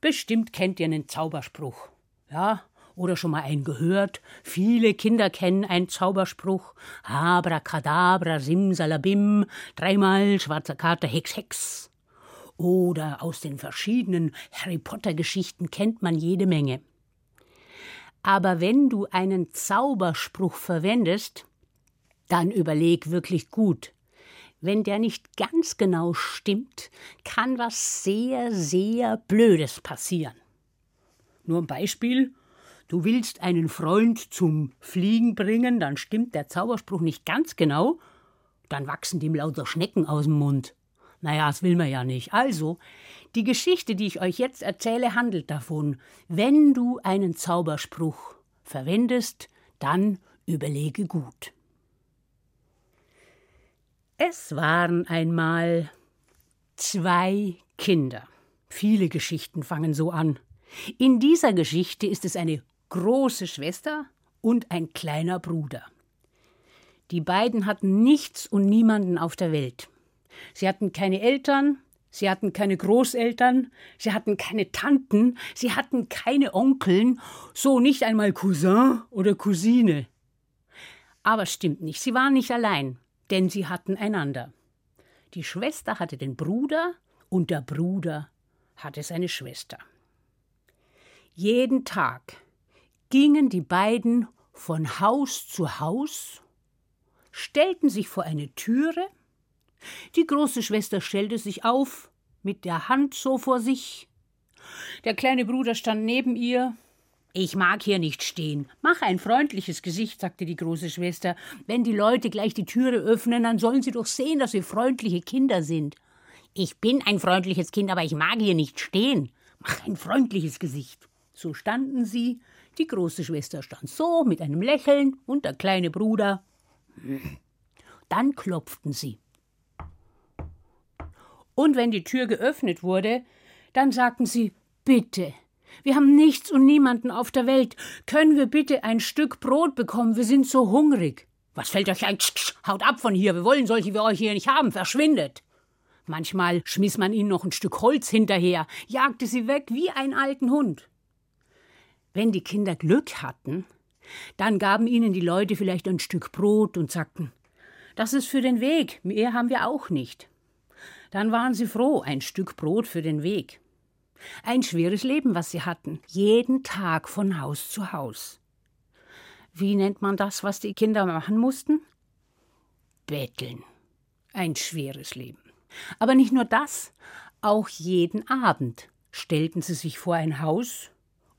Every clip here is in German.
Bestimmt kennt ihr einen Zauberspruch. Ja, oder schon mal einen gehört. Viele Kinder kennen einen Zauberspruch. Abracadabra, Simsalabim, dreimal schwarzer Kater, Hex, Hex. Oder aus den verschiedenen Harry Potter Geschichten kennt man jede Menge. Aber wenn du einen Zauberspruch verwendest, dann überleg wirklich gut. Wenn der nicht ganz genau stimmt, kann was sehr, sehr Blödes passieren. Nur ein Beispiel. Du willst einen Freund zum Fliegen bringen, dann stimmt der Zauberspruch nicht ganz genau, dann wachsen dem lauter Schnecken aus dem Mund. Naja, das will man ja nicht. Also, die Geschichte, die ich euch jetzt erzähle, handelt davon, wenn du einen Zauberspruch verwendest, dann überlege gut. Es waren einmal zwei Kinder. Viele Geschichten fangen so an. In dieser Geschichte ist es eine große Schwester und ein kleiner Bruder. Die beiden hatten nichts und niemanden auf der Welt. Sie hatten keine Eltern, sie hatten keine Großeltern, sie hatten keine Tanten, sie hatten keine Onkeln, so nicht einmal Cousin oder Cousine. Aber stimmt nicht, sie waren nicht allein denn sie hatten einander. Die Schwester hatte den Bruder und der Bruder hatte seine Schwester. Jeden Tag gingen die beiden von Haus zu Haus, stellten sich vor eine Türe, die große Schwester stellte sich auf, mit der Hand so vor sich, der kleine Bruder stand neben ihr, ich mag hier nicht stehen. Mach ein freundliches Gesicht, sagte die große Schwester. Wenn die Leute gleich die Türe öffnen, dann sollen sie doch sehen, dass wir freundliche Kinder sind. Ich bin ein freundliches Kind, aber ich mag hier nicht stehen. Mach ein freundliches Gesicht. So standen sie. Die große Schwester stand so mit einem Lächeln und der kleine Bruder. Dann klopften sie. Und wenn die Tür geöffnet wurde, dann sagten sie Bitte, wir haben nichts und niemanden auf der Welt. Können wir bitte ein Stück Brot bekommen? Wir sind so hungrig. Was fällt euch ein? Haut ab von hier. Wir wollen solche wie euch hier nicht haben. Verschwindet. Manchmal schmiss man ihnen noch ein Stück Holz hinterher, jagte sie weg wie einen alten Hund. Wenn die Kinder Glück hatten, dann gaben ihnen die Leute vielleicht ein Stück Brot und sagten, das ist für den Weg, mehr haben wir auch nicht. Dann waren sie froh, ein Stück Brot für den Weg. Ein schweres Leben, was sie hatten, jeden Tag von Haus zu Haus. Wie nennt man das, was die Kinder machen mussten? Betteln. Ein schweres Leben. Aber nicht nur das, auch jeden Abend stellten sie sich vor ein Haus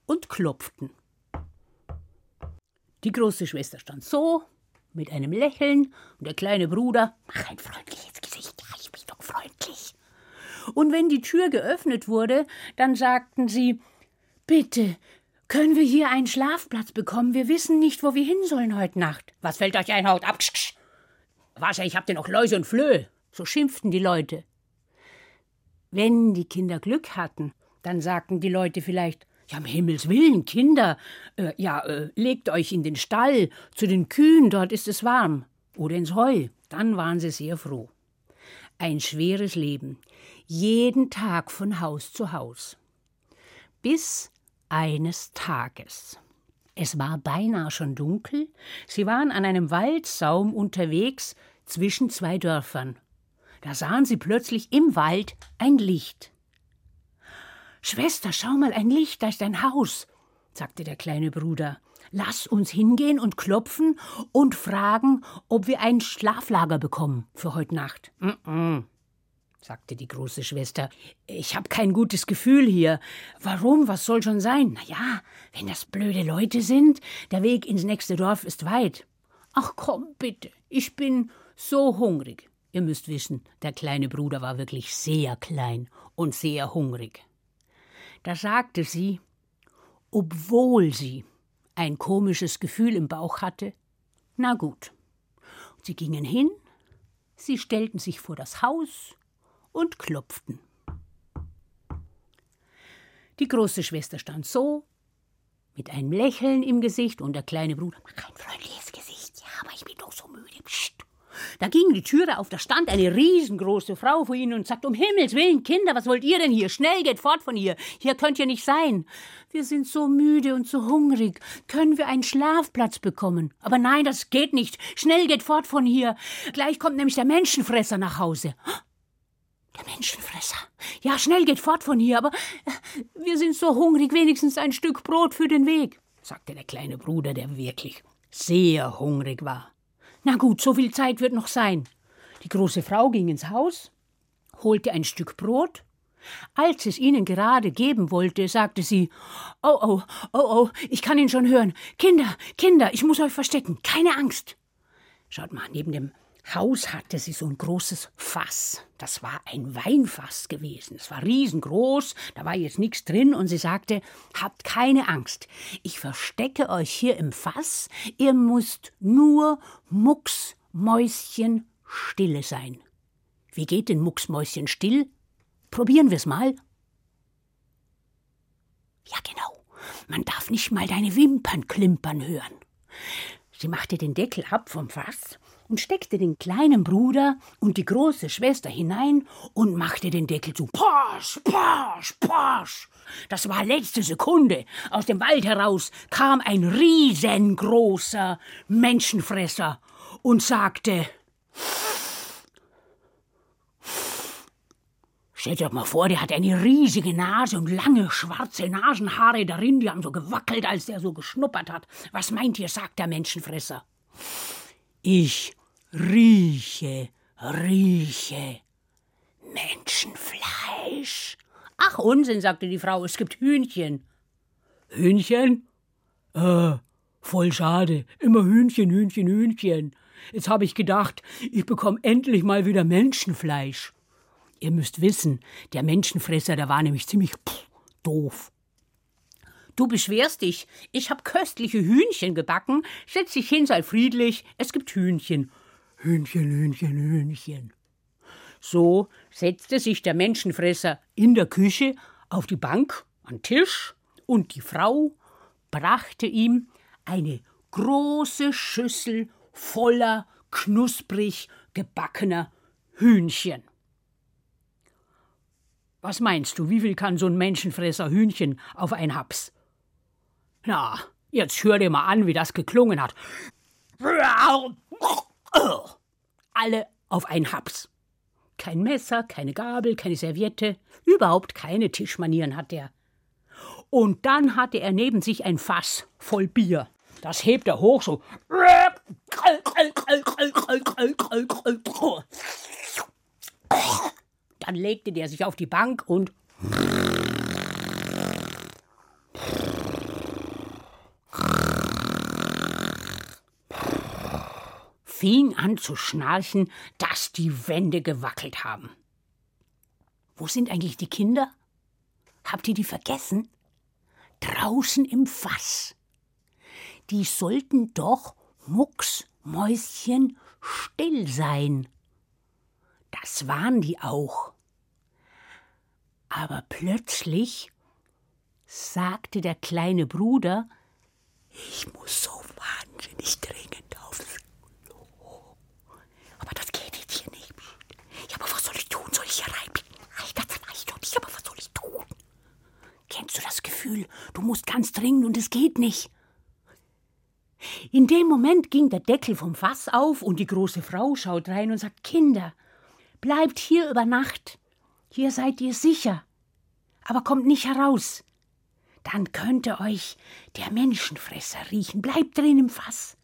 und klopften. Die große Schwester stand so, mit einem Lächeln, und der kleine Bruder, mach ein freundliches Gesicht, ja, ich bin doch freundlich. Und wenn die Tür geöffnet wurde, dann sagten sie Bitte, können wir hier einen Schlafplatz bekommen? Wir wissen nicht, wo wir hin sollen heute Nacht. Was fällt euch ein, haut ab? Was, ich hab denn noch Läuse und Flöhe. So schimpften die Leute. Wenn die Kinder Glück hatten, dann sagten die Leute vielleicht, ja, um Himmels Willen, Kinder, äh, ja, äh, legt euch in den Stall, zu den Kühen, dort ist es warm. Oder ins Heu. Dann waren sie sehr froh. Ein schweres Leben jeden Tag von Haus zu Haus. Bis eines Tages. Es war beinahe schon dunkel, sie waren an einem Waldsaum unterwegs zwischen zwei Dörfern. Da sahen sie plötzlich im Wald ein Licht. Schwester, schau mal, ein Licht, da ist ein Haus, sagte der kleine Bruder. Lass uns hingehen und klopfen und fragen, ob wir ein Schlaflager bekommen für heute Nacht. Mm -mm, sagte die große Schwester. Ich habe kein gutes Gefühl hier. Warum? Was soll schon sein? Na ja, wenn das blöde Leute sind, der Weg ins nächste Dorf ist weit. Ach komm, bitte, ich bin so hungrig. Ihr müsst wissen, der kleine Bruder war wirklich sehr klein und sehr hungrig. Da sagte sie, obwohl sie ein komisches Gefühl im Bauch hatte, na gut. Sie gingen hin, sie stellten sich vor das Haus und klopften. Die große Schwester stand so, mit einem Lächeln im Gesicht und der kleine Bruder, mach ein freundliches Gesicht, ja, aber ich bin doch so müde. Psst. Da ging die Türe auf, da stand eine riesengroße Frau vor ihnen und sagte, um Himmels willen, Kinder, was wollt ihr denn hier? Schnell, geht fort von hier. Hier könnt ihr nicht sein. Wir sind so müde und so hungrig. Können wir einen Schlafplatz bekommen? Aber nein, das geht nicht. Schnell, geht fort von hier. Gleich kommt nämlich der Menschenfresser nach Hause. Der Menschenfresser. Ja, schnell geht fort von hier, aber äh, wir sind so hungrig, wenigstens ein Stück Brot für den Weg, sagte der kleine Bruder, der wirklich sehr hungrig war. Na gut, so viel Zeit wird noch sein. Die große Frau ging ins Haus, holte ein Stück Brot. Als es ihnen gerade geben wollte, sagte sie: Oh, oh, oh, oh, ich kann ihn schon hören. Kinder, Kinder, ich muss euch verstecken. Keine Angst. Schaut mal, neben dem Haus hatte sie so ein großes Fass. Das war ein Weinfass gewesen. Es war riesengroß, da war jetzt nichts drin und sie sagte: Habt keine Angst. Ich verstecke euch hier im Fass. Ihr müsst nur mucksmäuschen stille sein. Wie geht denn mucksmäuschen still? Probieren wir's mal. Ja, genau. Man darf nicht mal deine Wimpern klimpern hören. Sie machte den Deckel ab vom Fass und steckte den kleinen Bruder und die große Schwester hinein und machte den Deckel zu. Posch, posch, posch. Das war letzte Sekunde. Aus dem Wald heraus kam ein riesengroßer Menschenfresser und sagte Stellt euch mal vor, der hat eine riesige Nase und lange schwarze Nasenhaare darin, die haben so gewackelt, als der so geschnuppert hat. Was meint ihr, sagt der Menschenfresser. Ich rieche, rieche Menschenfleisch. Ach, Unsinn, sagte die Frau, es gibt Hühnchen. Hühnchen? Äh, voll schade. Immer Hühnchen, Hühnchen, Hühnchen. Jetzt habe ich gedacht, ich bekomme endlich mal wieder Menschenfleisch. Ihr müsst wissen, der Menschenfresser, der war nämlich ziemlich pff, doof. Du beschwerst dich. Ich hab köstliche Hühnchen gebacken. Setz dich hin, sei friedlich. Es gibt Hühnchen. Hühnchen, Hühnchen, Hühnchen. So setzte sich der Menschenfresser in der Küche auf die Bank, an Tisch, und die Frau brachte ihm eine große Schüssel voller knusprig gebackener Hühnchen. Was meinst du, wie viel kann so ein Menschenfresser Hühnchen auf ein Haps? Na, jetzt hör dir mal an, wie das geklungen hat. Alle auf ein Haps. Kein Messer, keine Gabel, keine Serviette, überhaupt keine Tischmanieren hat er. Und dann hatte er neben sich ein Fass voll Bier. Das hebt er hoch so. Dann legte der sich auf die Bank und fing an zu schnarchen, dass die Wände gewackelt haben. Wo sind eigentlich die Kinder? Habt ihr die vergessen? Draußen im Fass. Die sollten doch mucksmäuschen still sein. Das waren die auch. Aber plötzlich sagte der kleine Bruder, ich muss so wahnsinnig dringend aufs Klo. Aber das geht jetzt hier nicht. Ja, aber was soll ich tun? Soll ich hier rein? Das weiß ich doch nicht, aber was soll ich tun? Kennst du das Gefühl, du musst ganz dringend und es geht nicht? In dem Moment ging der Deckel vom Fass auf und die große Frau schaut rein und sagt: Kinder, bleibt hier über Nacht. Hier seid ihr sicher. Aber kommt nicht heraus. Dann könnte euch der Menschenfresser riechen. Bleibt drin im Fass.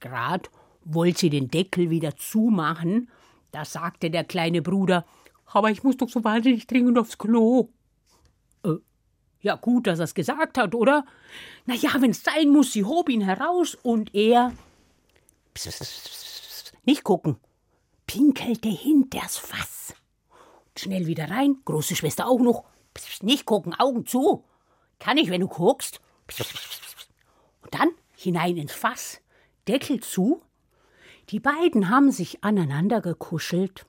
Grad wollte sie den Deckel wieder zumachen, da sagte der kleine Bruder: Aber ich muss doch so wahnsinnig dringend aufs Klo. Ja, gut, dass er's gesagt hat, oder? Na ja, wenn's sein muss, sie hob ihn heraus und er. Psst, psst, psst, nicht gucken. Pinkelte hinters Fass. Schnell wieder rein, große Schwester auch noch. Nicht gucken, Augen zu. Kann ich, wenn du guckst. Und dann hinein ins Fass, Deckel zu. Die beiden haben sich aneinander gekuschelt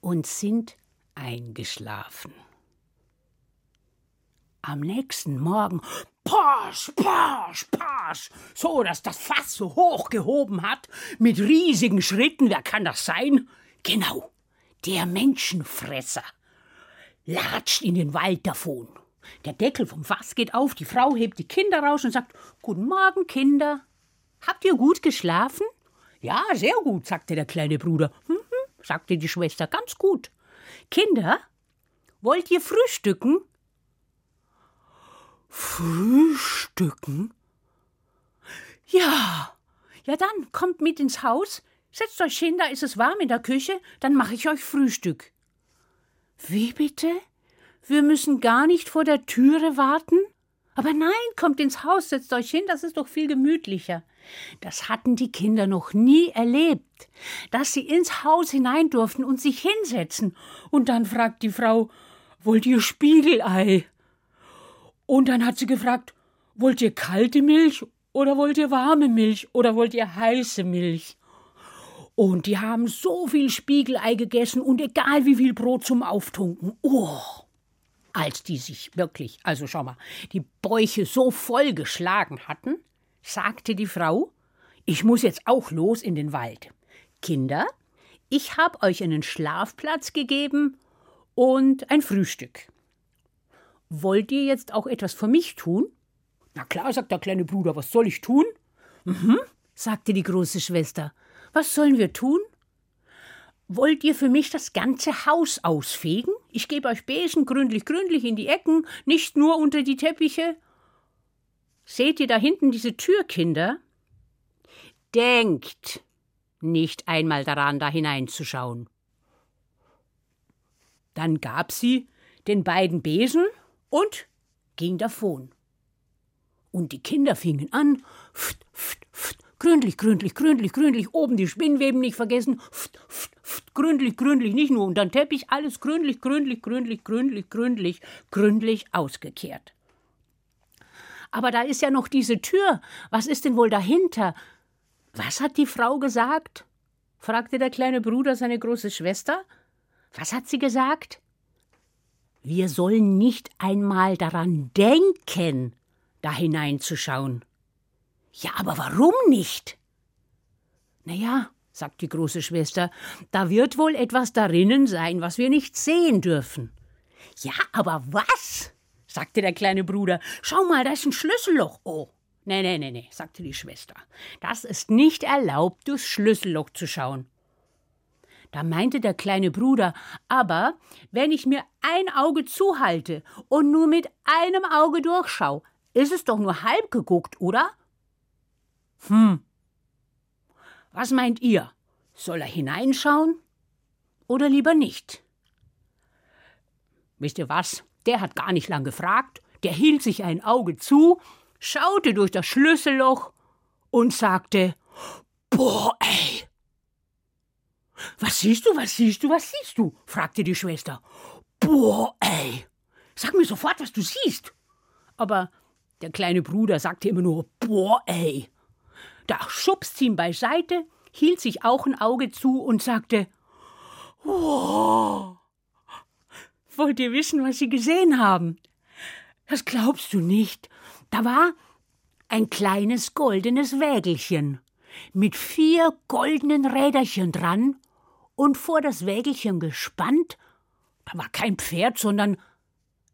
und sind eingeschlafen. Am nächsten Morgen Pasch, pasch, pasch, so dass das Fass so hoch gehoben hat, mit riesigen Schritten, wer kann das sein? Genau, der Menschenfresser. Latscht in den Wald davon. Der Deckel vom Fass geht auf, die Frau hebt die Kinder raus und sagt: Guten Morgen, Kinder. Habt ihr gut geschlafen? Ja, sehr gut, sagte der kleine Bruder. Hm, hm, sagte die Schwester, ganz gut. Kinder, wollt ihr frühstücken? Frühstücken? Ja, ja dann kommt mit ins Haus, setzt euch hin, da ist es warm in der Küche, dann mache ich euch Frühstück. Wie bitte? Wir müssen gar nicht vor der Türe warten? Aber nein, kommt ins Haus, setzt euch hin, das ist doch viel gemütlicher. Das hatten die Kinder noch nie erlebt, dass sie ins Haus hinein durften und sich hinsetzen. Und dann fragt die Frau, wollt ihr Spiegelei? Und dann hat sie gefragt, wollt ihr kalte Milch oder wollt ihr warme Milch oder wollt ihr heiße Milch? Und die haben so viel Spiegelei gegessen und egal wie viel Brot zum Auftunken. Oh! Als die sich wirklich, also schau mal, die Bäuche so voll geschlagen hatten, sagte die Frau, ich muss jetzt auch los in den Wald. Kinder, ich hab euch einen Schlafplatz gegeben und ein Frühstück. Wollt ihr jetzt auch etwas für mich tun? Na klar, sagt der kleine Bruder, was soll ich tun? Mhm, sagte die große Schwester. Was sollen wir tun? Wollt ihr für mich das ganze Haus ausfegen? Ich gebe euch Besen gründlich, gründlich in die Ecken, nicht nur unter die Teppiche. Seht ihr da hinten diese Tür, Kinder? Denkt nicht einmal daran, da hineinzuschauen. Dann gab sie den beiden Besen und ging davon. Und die Kinder fingen an, pft, pft, pft, gründlich, gründlich, gründlich, gründlich, oben die Spinnweben nicht vergessen, pft, pft, pft, gründlich, gründlich, nicht nur unter den Teppich, alles gründlich, gründlich, gründlich, gründlich, gründlich, gründlich ausgekehrt. Aber da ist ja noch diese Tür. Was ist denn wohl dahinter? Was hat die Frau gesagt? fragte der kleine Bruder seine große Schwester. Was hat sie gesagt? Wir sollen nicht einmal daran denken, da hineinzuschauen. Ja, aber warum nicht? Na ja, sagt die große Schwester, da wird wohl etwas darinnen sein, was wir nicht sehen dürfen. Ja, aber was? sagte der kleine Bruder. Schau mal, da ist ein Schlüsselloch. Oh. Nee, nee, nee, nee, sagte die Schwester. Das ist nicht erlaubt, durchs Schlüsselloch zu schauen. Da meinte der kleine Bruder, aber wenn ich mir ein Auge zuhalte und nur mit einem Auge durchschau, ist es doch nur halb geguckt, oder? Hm. Was meint ihr? Soll er hineinschauen oder lieber nicht? Wisst ihr was? Der hat gar nicht lang gefragt, der hielt sich ein Auge zu, schaute durch das Schlüsselloch und sagte: Boah, ey, was siehst du, was siehst du, was siehst du? fragte die Schwester. Boah, ey. Sag mir sofort, was du siehst. Aber der kleine Bruder sagte immer nur Boah, ey. Da schubst sie ihn beiseite, hielt sich auch ein Auge zu und sagte Wow. Wollt ihr wissen, was sie gesehen haben? Das glaubst du nicht. Da war ein kleines goldenes Wägelchen mit vier goldenen Räderchen dran und vor das Wägelchen gespannt, da war kein Pferd, sondern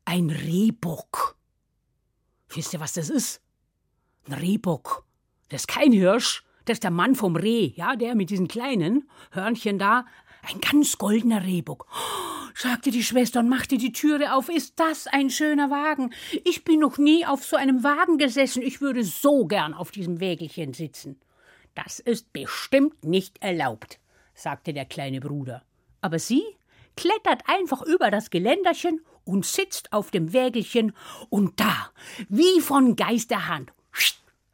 ein Rehbock. Wisst ihr, was das ist? Ein Rehbock. Das ist kein Hirsch, das ist der Mann vom Reh, ja, der mit diesen kleinen Hörnchen da. Ein ganz goldener Rehbock. Oh, sagte die Schwester und machte die Türe auf. Ist das ein schöner Wagen? Ich bin noch nie auf so einem Wagen gesessen. Ich würde so gern auf diesem Wägelchen sitzen. Das ist bestimmt nicht erlaubt sagte der kleine Bruder. Aber sie klettert einfach über das Geländerchen und sitzt auf dem Wägelchen, und da, wie von Geisterhand,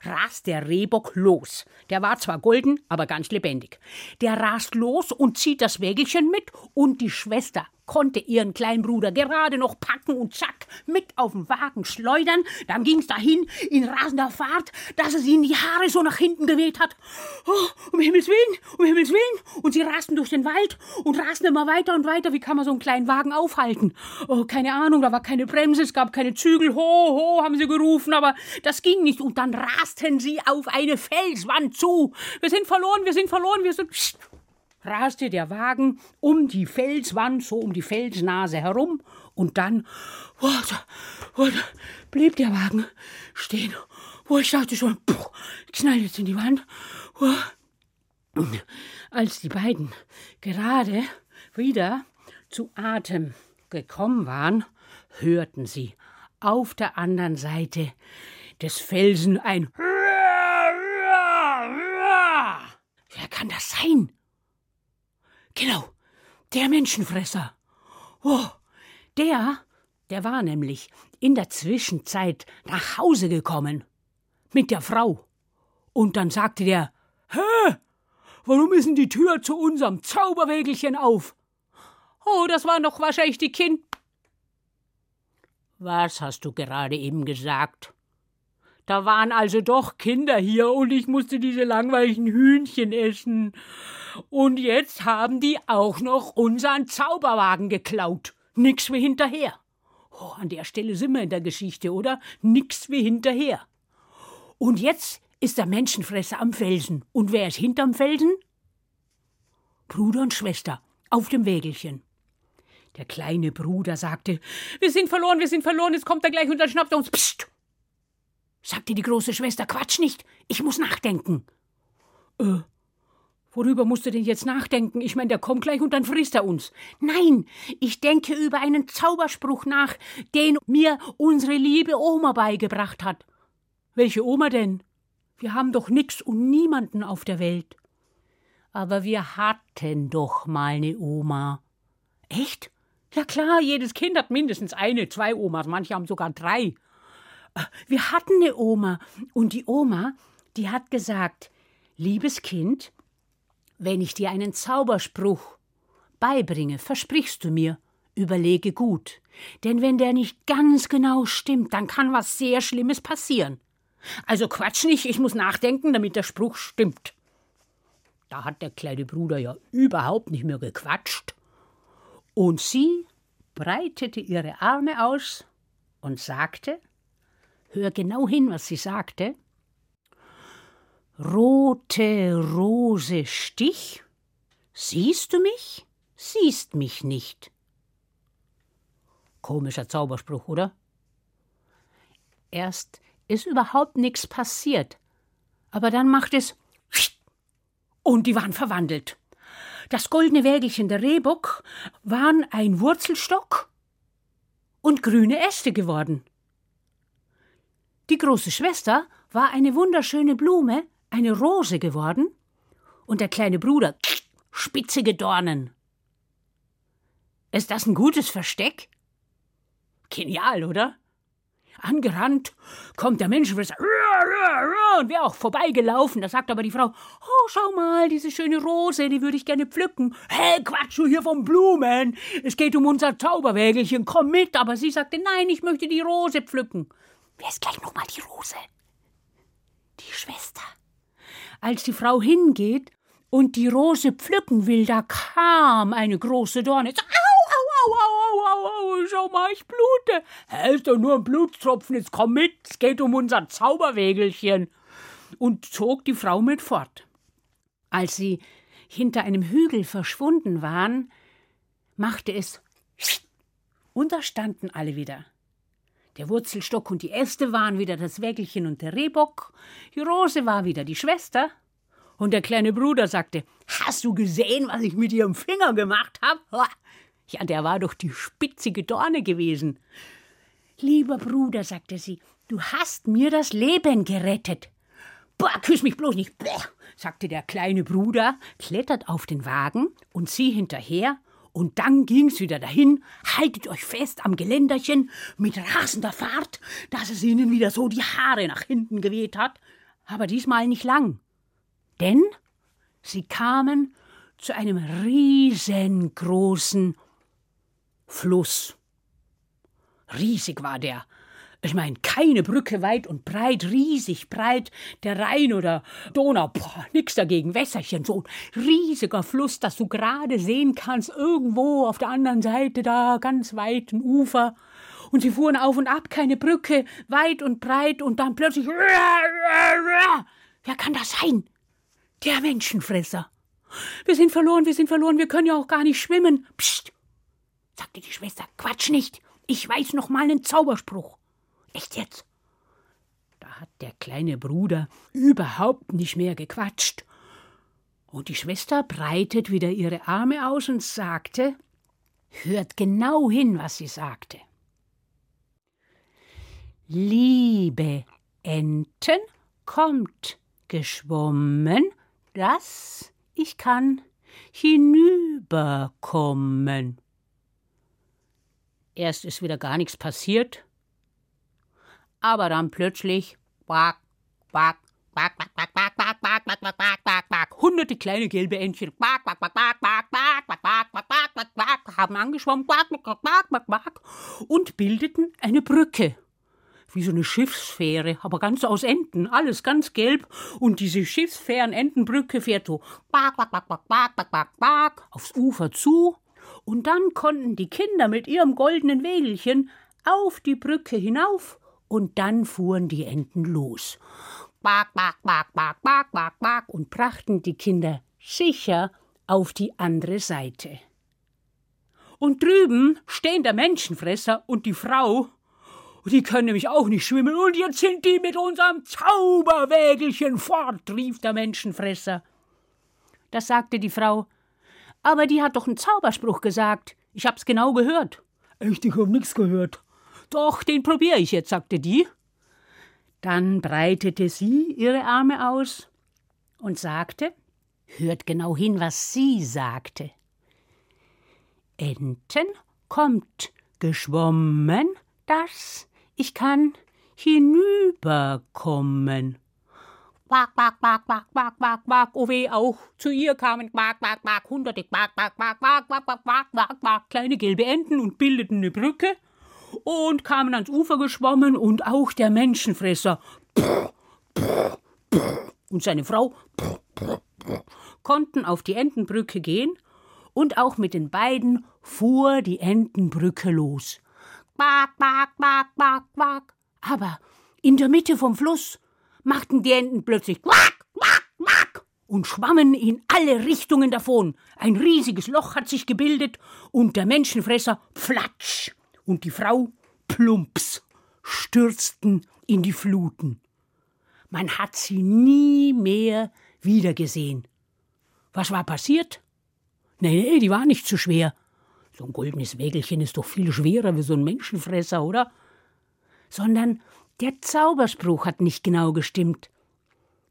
rast der Rehbock los. Der war zwar golden, aber ganz lebendig. Der rast los und zieht das Wägelchen mit, und die Schwester konnte ihren kleinen Bruder gerade noch packen und zack, mit auf den Wagen schleudern. Dann ging's dahin in rasender Fahrt, dass es ihnen die Haare so nach hinten geweht hat. Oh, um Himmels Willen, um Himmels Willen. Und sie rasten durch den Wald und rasten immer weiter und weiter. Wie kann man so einen kleinen Wagen aufhalten? Oh, keine Ahnung, da war keine Bremse, es gab keine Zügel. Ho, ho, haben sie gerufen, aber das ging nicht. Und dann rasten sie auf eine Felswand zu. Wir sind verloren, wir sind verloren, wir sind. Psst raste der Wagen um die Felswand, so um die Felsnase herum, und dann oh, da, blieb der Wagen stehen. Oh, ich dachte schon, puh, knallt jetzt in die Wand. Als die beiden gerade wieder zu Atem gekommen waren, hörten sie auf der anderen Seite des Felsen ein Wer kann das sein? Genau, der Menschenfresser. Oh, der, der war nämlich in der Zwischenzeit nach Hause gekommen. Mit der Frau. Und dann sagte der, Hä? Warum ist denn die Tür zu unserem Zauberwägelchen auf? Oh, das war doch wahrscheinlich die Kind. Was hast du gerade eben gesagt? Da waren also doch Kinder hier und ich musste diese langweiligen Hühnchen essen. Und jetzt haben die auch noch unseren Zauberwagen geklaut. Nix wie hinterher. Oh, an der Stelle sind wir in der Geschichte, oder? Nix wie hinterher. Und jetzt ist der Menschenfresser am Felsen. Und wer ist hinterm Felsen? Bruder und Schwester auf dem Wägelchen. Der kleine Bruder sagte: Wir sind verloren, wir sind verloren, jetzt kommt er gleich und dann schnappt er uns. Psst! Sagte die große Schwester. Quatsch nicht, ich muss nachdenken. Äh, worüber musst du denn jetzt nachdenken? Ich meine, der kommt gleich und dann frisst er uns. Nein, ich denke über einen Zauberspruch nach, den mir unsere liebe Oma beigebracht hat. Welche Oma denn? Wir haben doch nix und niemanden auf der Welt. Aber wir hatten doch mal eine Oma. Echt? Ja klar, jedes Kind hat mindestens eine, zwei Omas, manche haben sogar drei. Wir hatten eine Oma und die Oma, die hat gesagt, liebes Kind, wenn ich dir einen Zauberspruch beibringe, versprichst du mir, überlege gut, denn wenn der nicht ganz genau stimmt, dann kann was sehr Schlimmes passieren. Also quatsch nicht, ich muss nachdenken, damit der Spruch stimmt. Da hat der kleine Bruder ja überhaupt nicht mehr gequatscht. Und sie breitete ihre Arme aus und sagte Hör genau hin, was sie sagte. Rote Rose Stich, siehst du mich, siehst mich nicht. Komischer Zauberspruch, oder? Erst ist überhaupt nichts passiert, aber dann macht es und die waren verwandelt. Das goldene Wägelchen der Rehbock waren ein Wurzelstock und grüne Äste geworden. Die große Schwester war eine wunderschöne Blume, eine Rose geworden, und der kleine Bruder spitzige Dornen. Ist das ein gutes Versteck? Genial, oder? Angerannt kommt der Menschenfresser und wäre auch vorbeigelaufen. Da sagt aber die Frau: Oh, schau mal, diese schöne Rose, die würde ich gerne pflücken. Hey, Quatsch, du hier von Blumen. Es geht um unser Zauberwägelchen. Komm mit. Aber sie sagte: Nein, ich möchte die Rose pflücken. Wer ist gleich nochmal die Rose? Die Schwester. Als die Frau hingeht und die Rose pflücken will, da kam eine große Dorne. Au, au, au, au, au, au, schau mal, ich blute. Hä, ist doch nur ein Blutstropfen, jetzt komm mit, es geht um unser Zauberwägelchen. Und zog die Frau mit fort. Als sie hinter einem Hügel verschwunden waren, machte es und da standen alle wieder. Der Wurzelstock und die Äste waren wieder das Wägelchen und der Rehbock, die Rose war wieder die Schwester, und der kleine Bruder sagte: Hast du gesehen, was ich mit ihrem Finger gemacht habe? Ja, der war doch die spitzige Dorne gewesen. Lieber Bruder, sagte sie, du hast mir das Leben gerettet. Boah, küss mich bloß nicht, Bäh, sagte der kleine Bruder, klettert auf den Wagen und sie hinterher und dann ging's wieder dahin, haltet euch fest am Geländerchen mit rasender Fahrt, dass es ihnen wieder so die Haare nach hinten geweht hat, aber diesmal nicht lang. Denn sie kamen zu einem riesengroßen Fluss. Riesig war der. Ich meine, keine Brücke weit und breit, riesig breit. Der Rhein oder Donau, boah, nix dagegen, Wässerchen, so ein riesiger Fluss, dass du gerade sehen kannst, irgendwo auf der anderen Seite da, ganz weit ein Ufer. Und sie fuhren auf und ab, keine Brücke, weit und breit und dann plötzlich. Wer kann das sein? Der Menschenfresser. Wir sind verloren, wir sind verloren, wir können ja auch gar nicht schwimmen. Psst, sagte die Schwester, Quatsch nicht. Ich weiß noch mal einen Zauberspruch. Echt jetzt? Da hat der kleine Bruder überhaupt nicht mehr gequatscht. Und die Schwester breitet wieder ihre Arme aus und sagte, hört genau hin, was sie sagte. Liebe Enten, kommt geschwommen, dass ich kann hinüberkommen. Erst ist wieder gar nichts passiert, aber dann plötzlich quack, quack, quack, quack, quack, quack, quack, quack, quack, quack, quack, quack, quack, hunderte kleine gelbe Entchen quack, quack, quack, quack, quack, quack, quack, quack, quack, quack, quack, quack, haben angeschwommen quack, quack, quack, quack, quack und bildeten eine Brücke wie so eine Schiffsfähre, aber ganz aus Enten, alles ganz gelb. Und diese Schiffsfähren-Entenbrücke fährt so quack, quack, quack, quack, quack, quack, quack, quack, aufs Ufer zu. Und dann konnten die Kinder mit ihrem goldenen Wägelchen auf die Brücke hinauf und dann fuhren die Enten los. Quack, quack, quack, quack, quack, quack, quack und brachten die Kinder sicher auf die andere Seite. Und drüben stehen der Menschenfresser und die Frau. Die können nämlich auch nicht schwimmen. Und jetzt sind die mit unserem Zauberwägelchen fort, rief der Menschenfresser. Das sagte die Frau. Aber die hat doch einen Zauberspruch gesagt. Ich hab's genau gehört. Echt, ich hab nix gehört. Doch, den probiere ich jetzt, sagte die. Dann breitete sie ihre Arme aus und sagte, hört genau hin, was sie sagte. Enten kommt geschwommen, dass ich kann hinüberkommen. Quack, quack, quack, quack, quack, quack, quack, oh weh, auch zu ihr kamen quack, quack, quack, hunderte quack, quack, quack, quack, quack, quack, quack, quack, quack, kleine gelbe Enten und bildeten eine Brücke und kamen ans Ufer geschwommen und auch der Menschenfresser und seine Frau konnten auf die Entenbrücke gehen und auch mit den beiden fuhr die Entenbrücke los. Quack, quack, quack, quack, quack. Aber in der Mitte vom Fluss machten die Enten plötzlich quack, quack, quack und schwammen in alle Richtungen davon. Ein riesiges Loch hat sich gebildet und der Menschenfresser pflatsch und die Frau plumps stürzten in die Fluten. Man hat sie nie mehr wiedergesehen. Was war passiert? Nee, nee, die war nicht so schwer. So ein goldenes Wägelchen ist doch viel schwerer wie so ein Menschenfresser, oder? Sondern der Zauberspruch hat nicht genau gestimmt.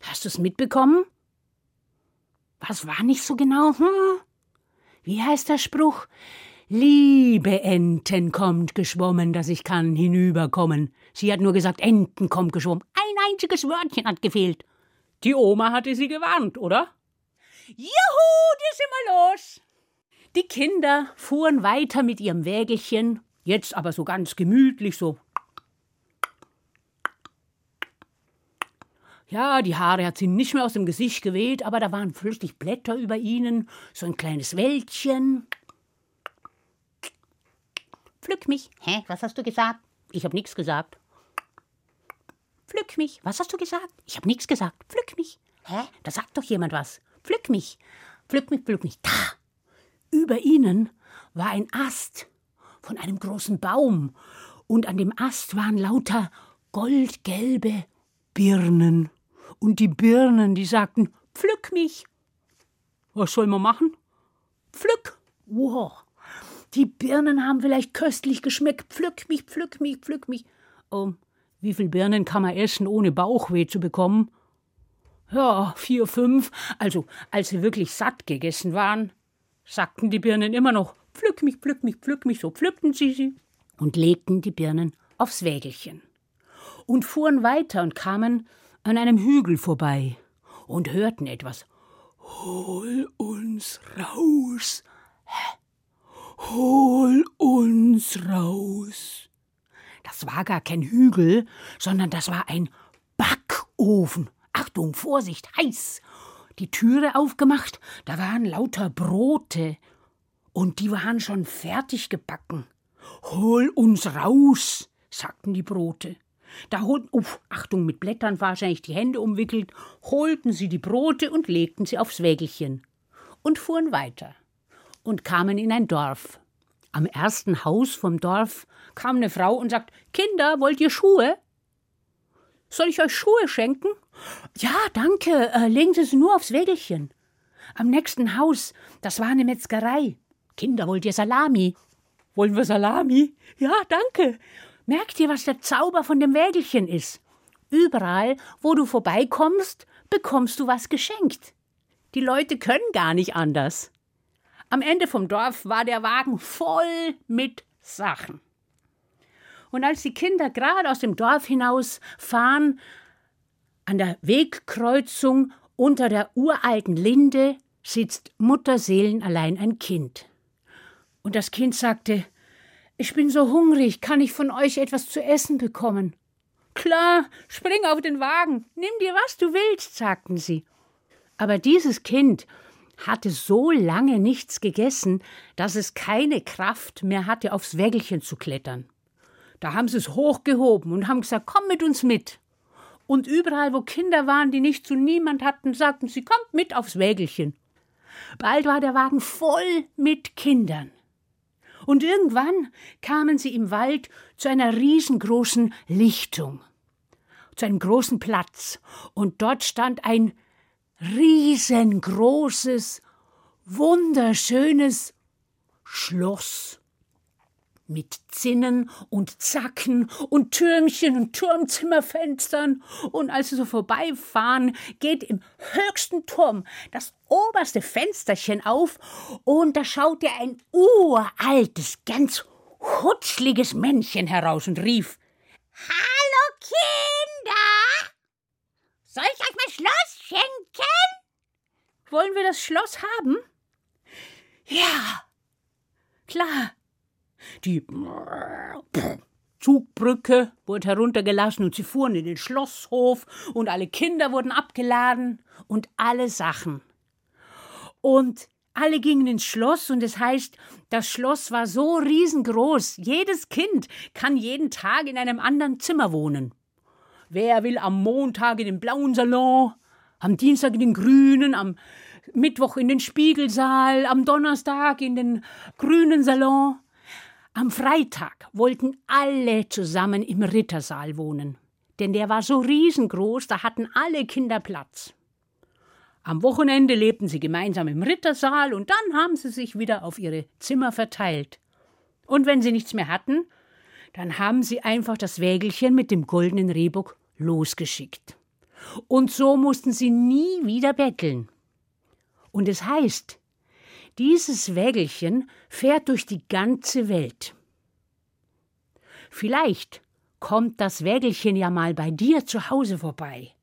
Hast du's mitbekommen? Was war nicht so genau? Hm? Wie heißt der Spruch? Liebe Enten kommt geschwommen, dass ich kann hinüberkommen. Sie hat nur gesagt, Enten kommt geschwommen. Ein einziges Wörtchen hat gefehlt. Die Oma hatte sie gewarnt, oder? Juhu, die sind wir los. Die Kinder fuhren weiter mit ihrem Wägelchen, jetzt aber so ganz gemütlich, so. Ja, die Haare hat sie nicht mehr aus dem Gesicht geweht, aber da waren flüssig Blätter über ihnen, so ein kleines Wäldchen. Pflück mich. Hä, was hast du gesagt? Ich hab nichts gesagt. Pflück mich. Was hast du gesagt? Ich hab nichts gesagt. Pflück mich. Hä? Da sagt doch jemand was. Pflück mich. Pflück mich, pflück mich. Da. Über ihnen war ein Ast von einem großen Baum, und an dem Ast waren lauter goldgelbe Birnen. Und die Birnen, die sagten, pflück mich. Was soll man machen? Pflück. Wow. Die Birnen haben vielleicht köstlich geschmeckt. Pflück mich, pflück mich, pflück mich. Oh, wie viel Birnen kann man essen, ohne Bauchweh zu bekommen? Ja, vier, fünf. Also, als sie wirklich satt gegessen waren, sagten die Birnen immer noch Pflück mich, pflück mich, pflück mich, so pflückten sie sie und legten die Birnen aufs Wägelchen und fuhren weiter und kamen an einem Hügel vorbei und hörten etwas. Hol uns raus. Hä? Hol uns raus. Das war gar kein Hügel, sondern das war ein Backofen. Achtung, Vorsicht, heiß. Die Türe aufgemacht, da waren lauter Brote. Und die waren schon fertig gebacken. Hol uns raus, sagten die Brote. Da holten, uff, Achtung, mit Blättern wahrscheinlich die Hände umwickelt, holten sie die Brote und legten sie aufs Wägelchen und fuhren weiter und kamen in ein Dorf. Am ersten Haus vom Dorf kam eine Frau und sagt: Kinder, wollt ihr Schuhe? Soll ich euch Schuhe schenken? Ja, danke, äh, legen Sie sie nur aufs Wägelchen. Am nächsten Haus, das war eine Metzgerei. Kinder, wollt ihr Salami? Wollen wir Salami? Ja, danke. Merkt ihr, was der Zauber von dem Wägelchen ist? Überall, wo du vorbeikommst, bekommst du was geschenkt. Die Leute können gar nicht anders. Am Ende vom Dorf war der Wagen voll mit Sachen. Und als die Kinder gerade aus dem Dorf hinaus fahren, an der Wegkreuzung unter der uralten Linde sitzt Mutterseelenallein ein Kind. Und das Kind sagte, ich bin so hungrig, kann ich von euch etwas zu essen bekommen? Klar, spring auf den Wagen, nimm dir was du willst, sagten sie. Aber dieses Kind hatte so lange nichts gegessen, dass es keine Kraft mehr hatte, aufs Wägelchen zu klettern. Da haben sie es hochgehoben und haben gesagt, komm mit uns mit. Und überall, wo Kinder waren, die nicht zu niemand hatten, sagten sie, kommt mit aufs Wägelchen. Bald war der Wagen voll mit Kindern. Und irgendwann kamen sie im Wald zu einer riesengroßen Lichtung, zu einem großen Platz, und dort stand ein riesengroßes, wunderschönes Schloss mit Zinnen und Zacken und Türmchen und Turmzimmerfenstern, und als sie so vorbeifahren, geht im höchsten Turm das oberste Fensterchen auf, und da schaut ihr ein uraltes, ganz hutzliges Männchen heraus und rief Hallo Kinder. Soll ich euch mein Schloss? Wollen wir das Schloss haben? Ja. Klar. Die Zugbrücke wurde heruntergelassen und sie fuhren in den Schlosshof und alle Kinder wurden abgeladen und alle Sachen. Und alle gingen ins Schloss und es heißt, das Schloss war so riesengroß, jedes Kind kann jeden Tag in einem anderen Zimmer wohnen. Wer will am Montag in den blauen Salon, am Dienstag in den grünen, am Mittwoch in den Spiegelsaal, am Donnerstag in den grünen Salon. Am Freitag wollten alle zusammen im Rittersaal wohnen, denn der war so riesengroß, da hatten alle Kinder Platz. Am Wochenende lebten sie gemeinsam im Rittersaal und dann haben sie sich wieder auf ihre Zimmer verteilt. Und wenn sie nichts mehr hatten, dann haben sie einfach das Wägelchen mit dem goldenen Rehbock losgeschickt. Und so mussten sie nie wieder betteln. Und es heißt, dieses Wägelchen fährt durch die ganze Welt. Vielleicht kommt das Wägelchen ja mal bei dir zu Hause vorbei.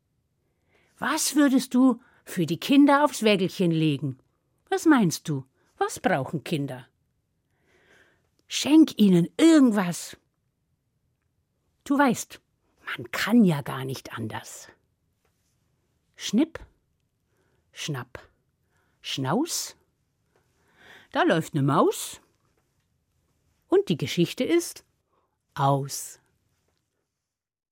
Was würdest du für die Kinder aufs Wägelchen legen? Was meinst du? Was brauchen Kinder? Schenk ihnen irgendwas. Du weißt, man kann ja gar nicht anders. Schnipp, schnapp, schnaus, da läuft eine Maus. Und die Geschichte ist aus.